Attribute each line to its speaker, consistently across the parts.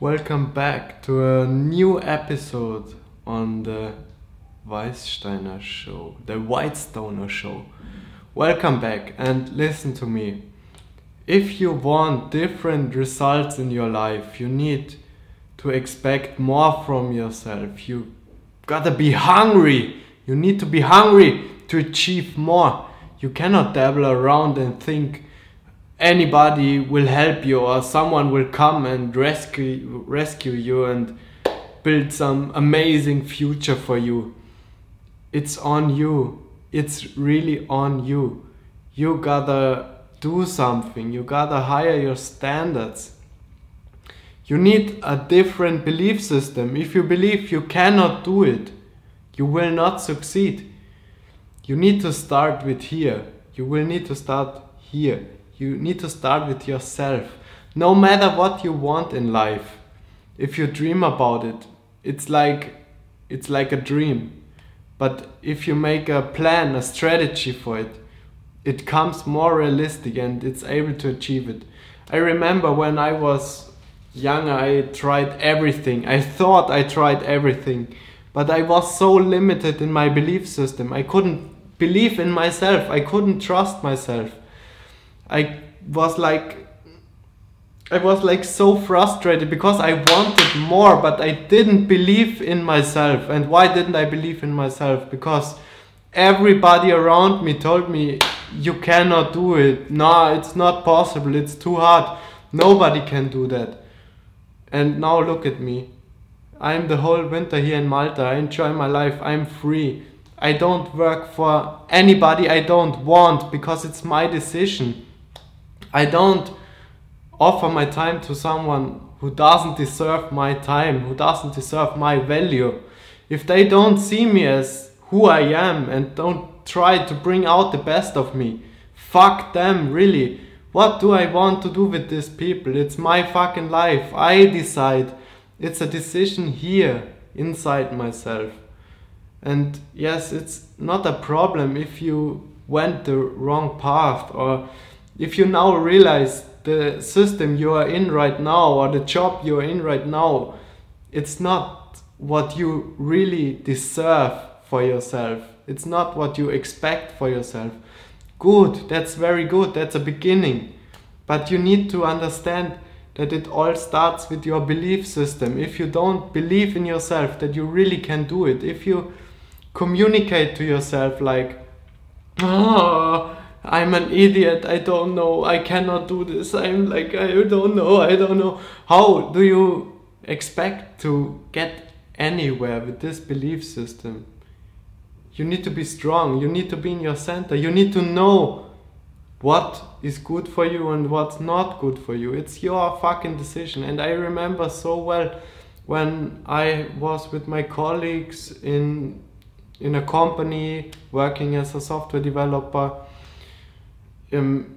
Speaker 1: Welcome back to a new episode on the Weissteiner Show, the Whitestoner Show. Welcome back and listen to me. If you want different results in your life, you need to expect more from yourself. You gotta be hungry. You need to be hungry to achieve more. You cannot dabble around and think anybody will help you or someone will come and rescue rescue you and build some amazing future for you. It's on you. It's really on you. You gotta do something. You gotta higher your standards. You need a different belief system. If you believe you cannot do it, you will not succeed. You need to start with here. You will need to start here. You need to start with yourself. No matter what you want in life, if you dream about it, it's like it's like a dream. But if you make a plan, a strategy for it, it comes more realistic and it's able to achieve it. I remember when I was young, I tried everything. I thought I tried everything, but I was so limited in my belief system. I couldn't believe in myself. I couldn't trust myself. I was like I was like so frustrated because I wanted more but I didn't believe in myself. And why didn't I believe in myself? Because everybody around me told me you cannot do it. No, it's not possible. It's too hard. Nobody can do that. And now look at me. I'm the whole winter here in Malta. I enjoy my life. I'm free. I don't work for anybody I don't want because it's my decision. I don't offer my time to someone who doesn't deserve my time, who doesn't deserve my value. If they don't see me as who I am and don't try to bring out the best of me, fuck them, really. What do I want to do with these people? It's my fucking life. I decide. It's a decision here, inside myself. And yes, it's not a problem if you went the wrong path or if you now realize the system you are in right now or the job you are in right now, it's not what you really deserve for yourself. It's not what you expect for yourself. Good, that's very good, that's a beginning. But you need to understand that it all starts with your belief system. If you don't believe in yourself that you really can do it, if you communicate to yourself like, oh, I'm an idiot, I don't know, I cannot do this, I'm like, I don't know, I don't know. How do you expect to get anywhere with this belief system? You need to be strong, you need to be in your center, you need to know what is good for you and what's not good for you. It's your fucking decision. And I remember so well when I was with my colleagues in in a company working as a software developer um,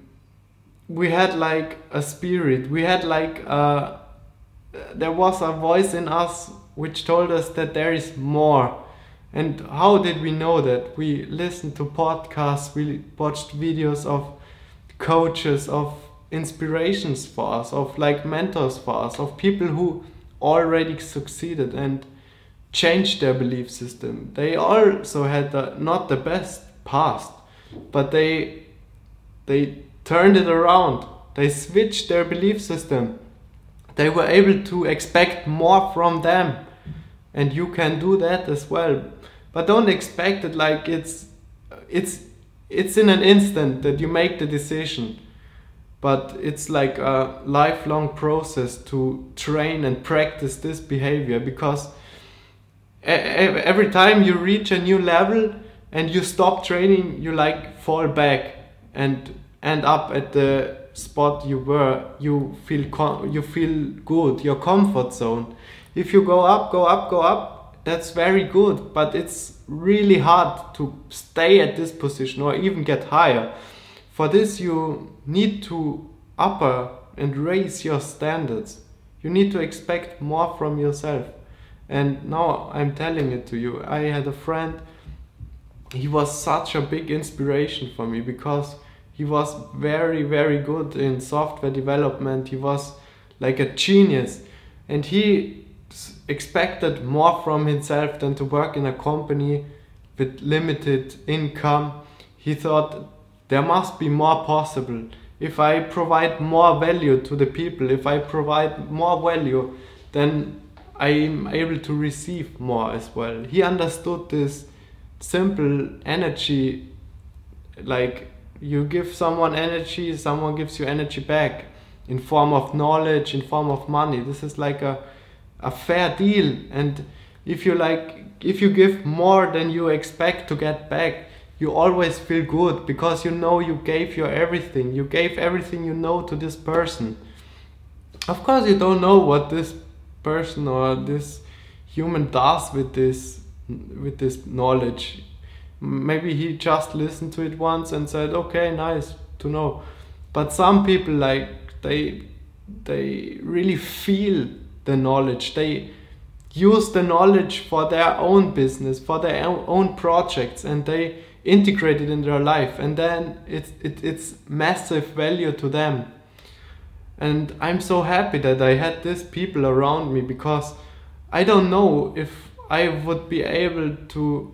Speaker 1: we had like a spirit. We had like a, there was a voice in us which told us that there is more. And how did we know that? We listened to podcasts. We watched videos of coaches of inspirations for us of like mentors for us of people who already succeeded and changed their belief system. They also had the, not the best past but they they turned it around. They switched their belief system. They were able to expect more from them. And you can do that as well. But don't expect it like it's it's it's in an instant that you make the decision. But it's like a lifelong process to train and practice this behavior because every time you reach a new level and you stop training, you like fall back and end up at the spot you were you feel you feel good your comfort zone. If you go up go up go up that's very good but it's really hard to stay at this position or even get higher. For this you need to upper and raise your standards. You need to expect more from yourself. And now i'm telling it to you i had a friend he was such a big inspiration for me because he was very very good in software development he was like a genius and he expected more from himself than to work in a company with limited income. He thought there must be more possible. If I provide more value to the people, if I provide more value, then I'm able to receive more as well. He understood this simple energy like you give someone energy, someone gives you energy back in form of knowledge, in form of money. This is like a a fair deal and if you like if you give more than you expect to get back, you always feel good because you know you gave your everything. You gave everything you know to this person. Of course you don't know what this person or this human does with this with this knowledge maybe he just listened to it once and said okay nice to know. But some people like they they really feel the knowledge. They use the knowledge for their own business for their own- projects and they integrate it in their life. And then it's it, it's massive value to them. And i'm so happy that i had these people around me because i don't know if i would be able to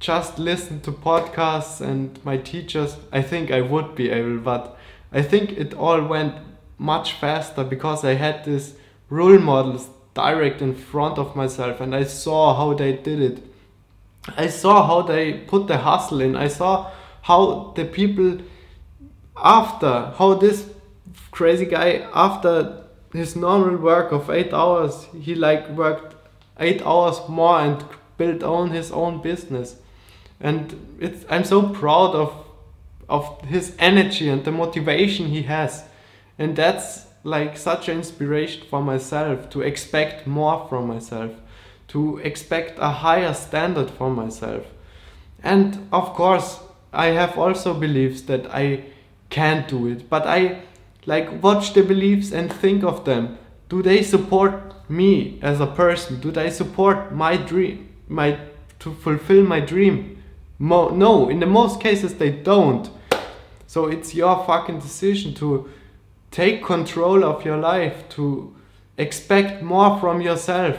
Speaker 1: just listen to podcasts and my teachers i think i would be able but i think it all went much faster because i had these role models direct in front of myself and i saw how they did it. I saw how they put the hustle in. I saw how the people after how this crazy guy after his normal work of eight hours he like worked eight hours more and built on his own business and it's i'm so proud of of his energy and the motivation he has. And that's like such an inspiration for myself to expect more from myself to expect a higher standard for myself. And of course i have also beliefs that i can't do it but i like watch the beliefs and think of them. Do they support me as a person? Do they support my dream my to fulfill my dream Mo- no in the most cases they don't. So it's your fucking decision to take control of your life to expect more from yourself.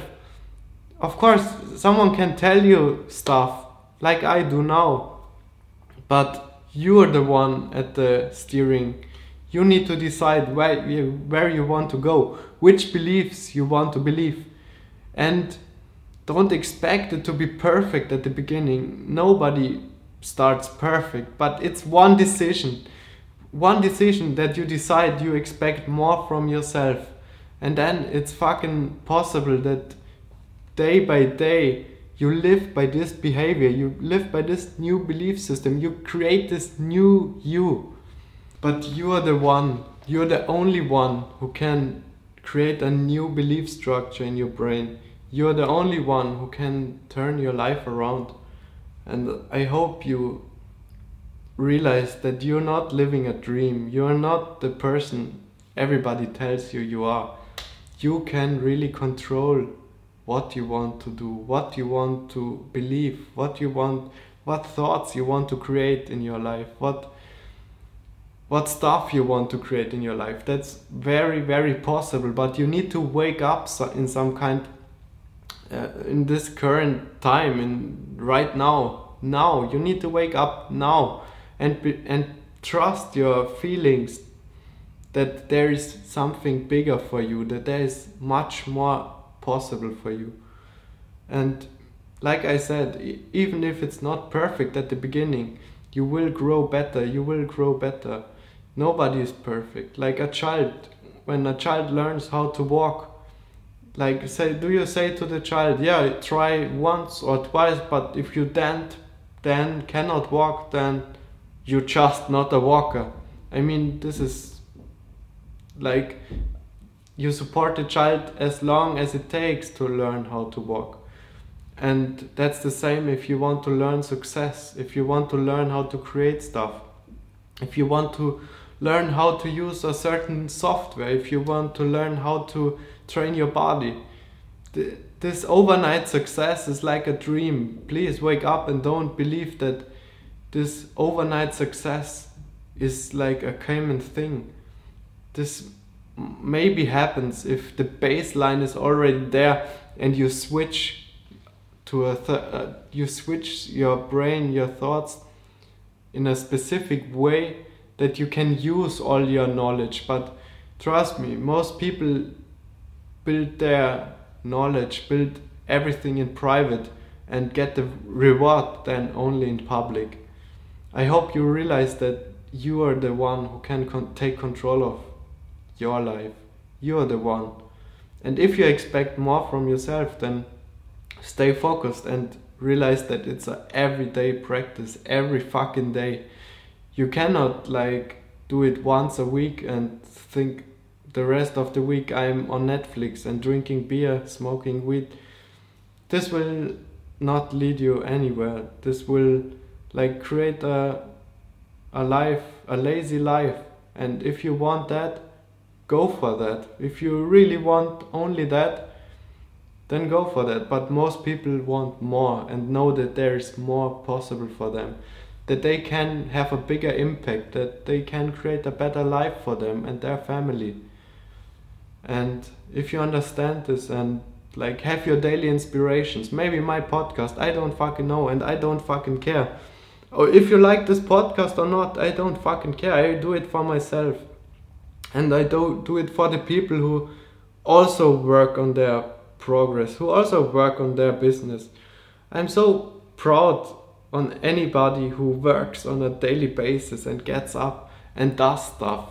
Speaker 1: Of course someone can tell you stuff like i do now but you're the one at the steering. You need to decide where you, where you want to go which beliefs you want to believe. And don't expect it to be perfect at the beginning. Nobody starts perfect but it's one decision. One decision that you decide you expect more from yourself. And then it's fucking possible that day by day you live by this behavior. You live by this new belief system. You create this new you. But you are the one you're the only one who can create a new belief structure in your brain you're the only one who can turn your life around. And i hope you realize that you're not living a dream. You're not the person everybody tells you you are. You can really control what you want to do what you want to believe what you want what thoughts you want to create in your life what what stuff you want to create in your life. That's very very possible but you need to wake up in some kind uh, in this current time in right now now you need to wake up now and be, and trust your feelings that there is something bigger for you that there is much more possible for you. And like i said even if it's not perfect at the beginning you will grow better you will grow better. Nobody is perfect. Like a child when a child learns how to walk like say do you say to the child yeah try once or twice but if you then then cannot walk then you're just not a walker. I mean this is like you support the child as long as it takes to learn how to walk. And that's the same if you want to learn success if you want to learn how to create stuff if you want to learn how to use a certain software if you want to learn how to train your body. Th- this overnight success is like a dream. Please wake up and don't believe that this overnight success is like a common thing. This maybe happens if the baseline is already there and you switch to a uh, you switch your brain your thoughts in a specific way that you can use all your knowledge. But trust me most people build their knowledge build everything in private and get the reward then only in public i hope you realize that you are the one who can con- take control of your life. You're the one. And if you expect more from yourself, then stay focused and realize that it's a everyday practice, every fucking day. You cannot like do it once a week and think the rest of the week I'm on Netflix and drinking beer, smoking weed. This will not lead you anywhere. This will like create a a life, a lazy life. And if you want that, go for that. If you really want only that, then go for that. But most people want more and know that there is more possible for them. That they can have a bigger impact, that they can create a better life for them and their family. And if you understand this and like have your daily inspirations, maybe my podcast, I don't fucking know and I don't fucking care or if you like this podcast or not, I don't fucking care. I do it for myself. And I do do it for the people who also work on their progress, who also work on their business. I'm so proud on anybody who works on a daily basis and gets up and does stuff.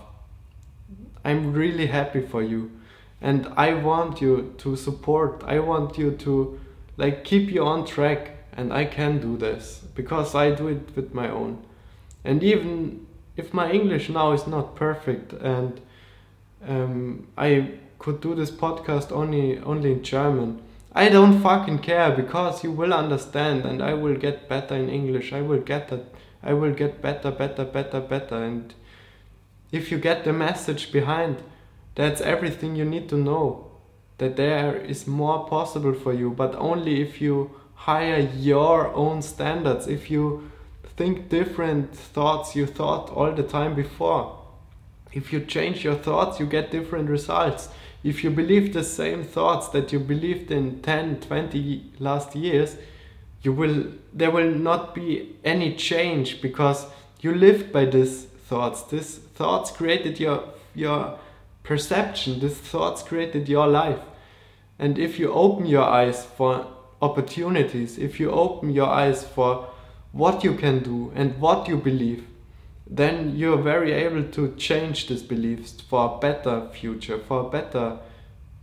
Speaker 1: I'm really happy for you. And I want you to support. I want you to like keep you on track and I can do this because I do it with my own. And even if my English now is not perfect and um, I could do this podcast only only in German, I don't fucking care because you will understand and I will get better in English. I will get that. I will get better, better, better, better. And if you get the message behind, that's everything you need to know. That there is more possible for you, but only if you higher your own standards if you think different thoughts you thought all the time before if you change your thoughts you get different results if you believe the same thoughts that you believed in 10 20 last years you will there will not be any change because you lived by these thoughts these thoughts created your your perception these thoughts created your life and if you open your eyes for opportunities, if you open your eyes for what you can do and what you believe, then you're very able to change these beliefs for a better future, for better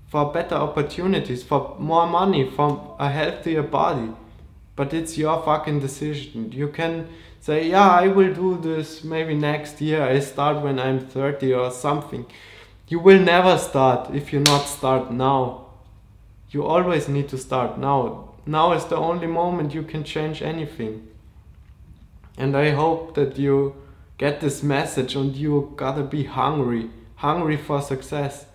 Speaker 1: for better opportunities, for more money, for a healthier body. But it's your fucking decision. You can say, yeah, I will do this maybe next year. I start when I'm 30 or something. You will never start if you not start now. You always need to start now now is the only moment you can change anything. And I hope that you get this message and you gotta be hungry, hungry for success.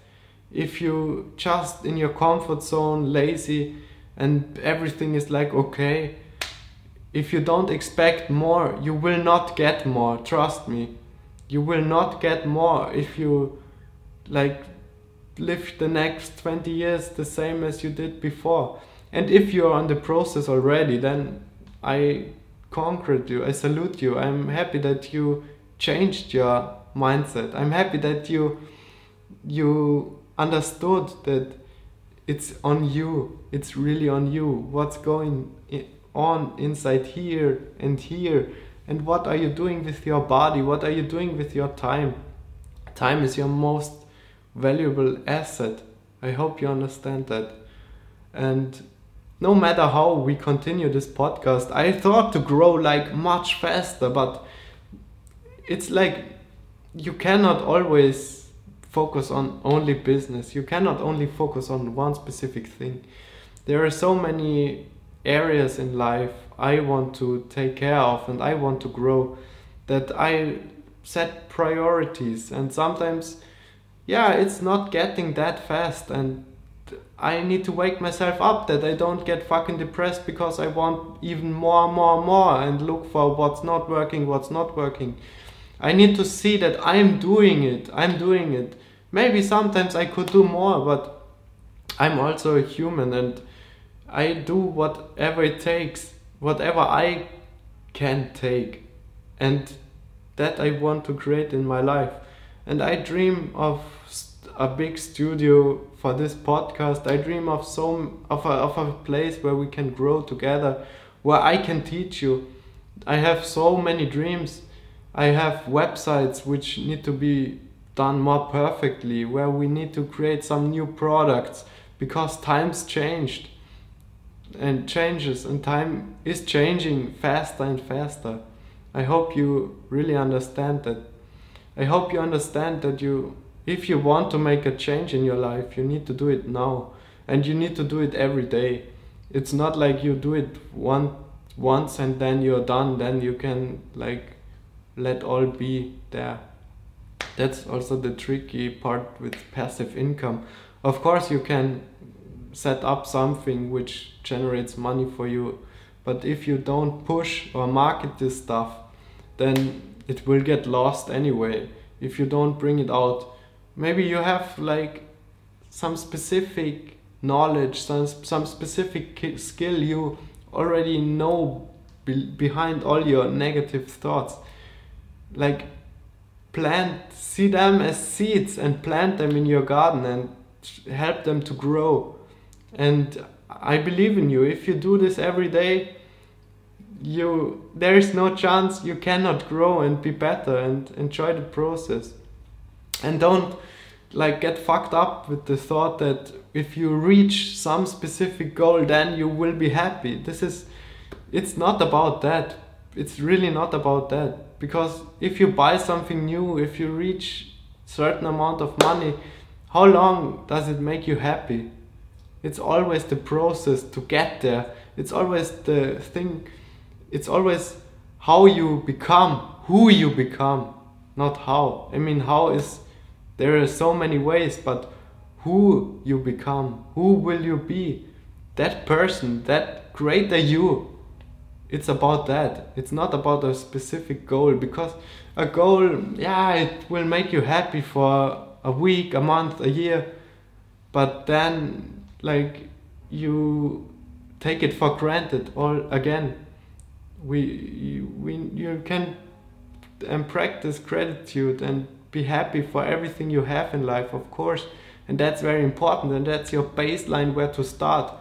Speaker 1: If you just in your comfort zone, lazy, and everything is like okay, if you don't expect more, you will not get more, trust me. You will not get more if you like live the next 20 years the same as you did before and if you're on the process already, then I conquered you. I salute you. I'm happy that you changed your mindset. I'm happy that you you understood that it's on you. It's really on you. What's going on inside here and here? And what are you doing with your body? What are you doing with your time? Time is your most valuable asset. I hope you understand that. And no matter how we continue this podcast, I thought to grow like much faster, but it's like you cannot always focus on only business. You cannot only focus on one specific thing. There are so many areas in life I want to take care of and I want to grow that I set priorities and sometimes yeah it's not getting that fast and I need to wake myself up that I don't get fucking depressed because I want even more, more, more and look for what's not working, what's not working. I need to see that I'm doing it. I'm doing it maybe sometimes I could do more, but I'm also a human and I do whatever it takes, whatever I can take, and that I want to create in my life. And I dream of a big studio for this podcast. I dream of some of a, of a place where we can grow together, where I can teach you. I have so many dreams. I have websites which need to be done more perfectly, where we need to create some new products because times changed and changes and time is changing faster and faster. I hope you really understand that. I hope you understand that you if you want to make a change in your life, you need to do it now and you need to do it every day. It's not like you do it one once and then you're done, then you can like let all be there. That's also the tricky part with passive income. Of course, you can set up something which generates money for you. But if you don't push or market this stuff, then it will get lost anyway. If you don't bring it out, maybe you have like some specific knowledge, some some specific skill you already know be behind all your negative thoughts. Like plant, see them as seeds and plant them in your garden and help them to grow and I believe in you. If you do this every day, you there is no chance you cannot grow and be better and enjoy the process. And don't like get fucked up with the thought that if you reach some specific goal then you will be happy. This is it's not about that. It's really not about that because if you buy something new, if you reach certain amount of money, how long does it make you happy? It's always the process to get there. It's always the thing. It's always how you become, who you become, not how. I mean, how is there are so many ways, but who you become, who will you be? That person, that greater you. It's about that. It's not about a specific goal because a goal, yeah, it will make you happy for a week, a month, a year, but then like you take it for granted or again we we you can and practice gratitude and be happy for everything you have in life of course. And that's very important and that's your baseline where to start.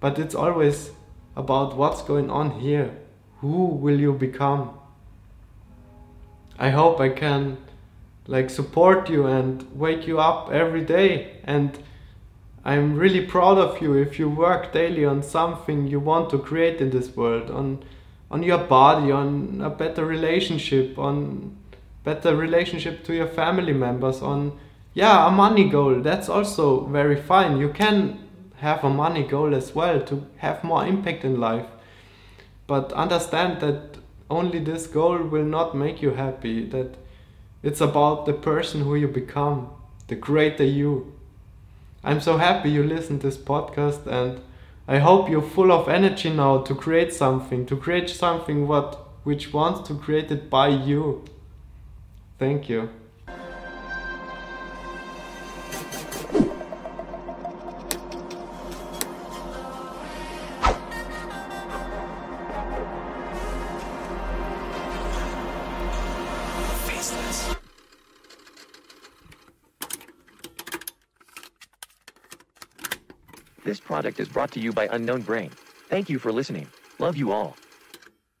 Speaker 1: But it's always about what's going on here. Who will you become? I hope i can like support you and wake you up every day. And I'm really proud of you if you work daily on something you want to create in this world, on on your body, on a better relationship, on better relationship to your family members, on yeah, a money goal. That's also very fine. You can have a money goal as well to have more impact in life. But understand that only this goal will not make you happy, that it's about the person who you become, the greater you. I'm so happy you listened to this podcast and I hope you're full of energy now to create something, to create something what which wants to create it by you. Thank you.
Speaker 2: Brought to you by Unknown Brain. Thank you for listening. Love you all.